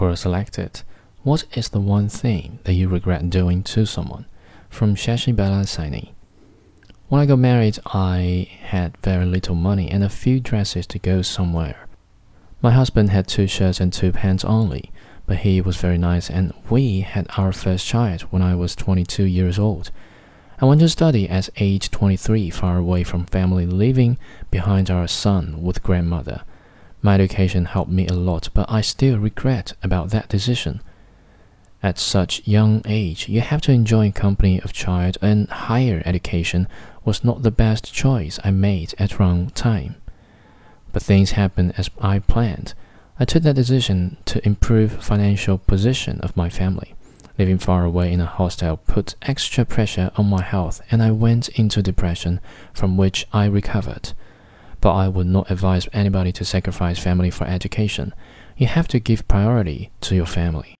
Quora selected What is the one thing that you regret doing to someone? From Shashi Balasani. When I got married, I had very little money and a few dresses to go somewhere. My husband had two shirts and two pants only, but he was very nice, and we had our first child when I was 22 years old. I went to study at age 23, far away from family, living behind our son with grandmother. My education helped me a lot, but I still regret about that decision. At such young age, you have to enjoy company of child, and higher education was not the best choice I made at wrong time. But things happened as I planned. I took that decision to improve financial position of my family. Living far away in a hostel put extra pressure on my health, and I went into depression, from which I recovered but I would not advise anybody to sacrifice family for education. You have to give priority to your family.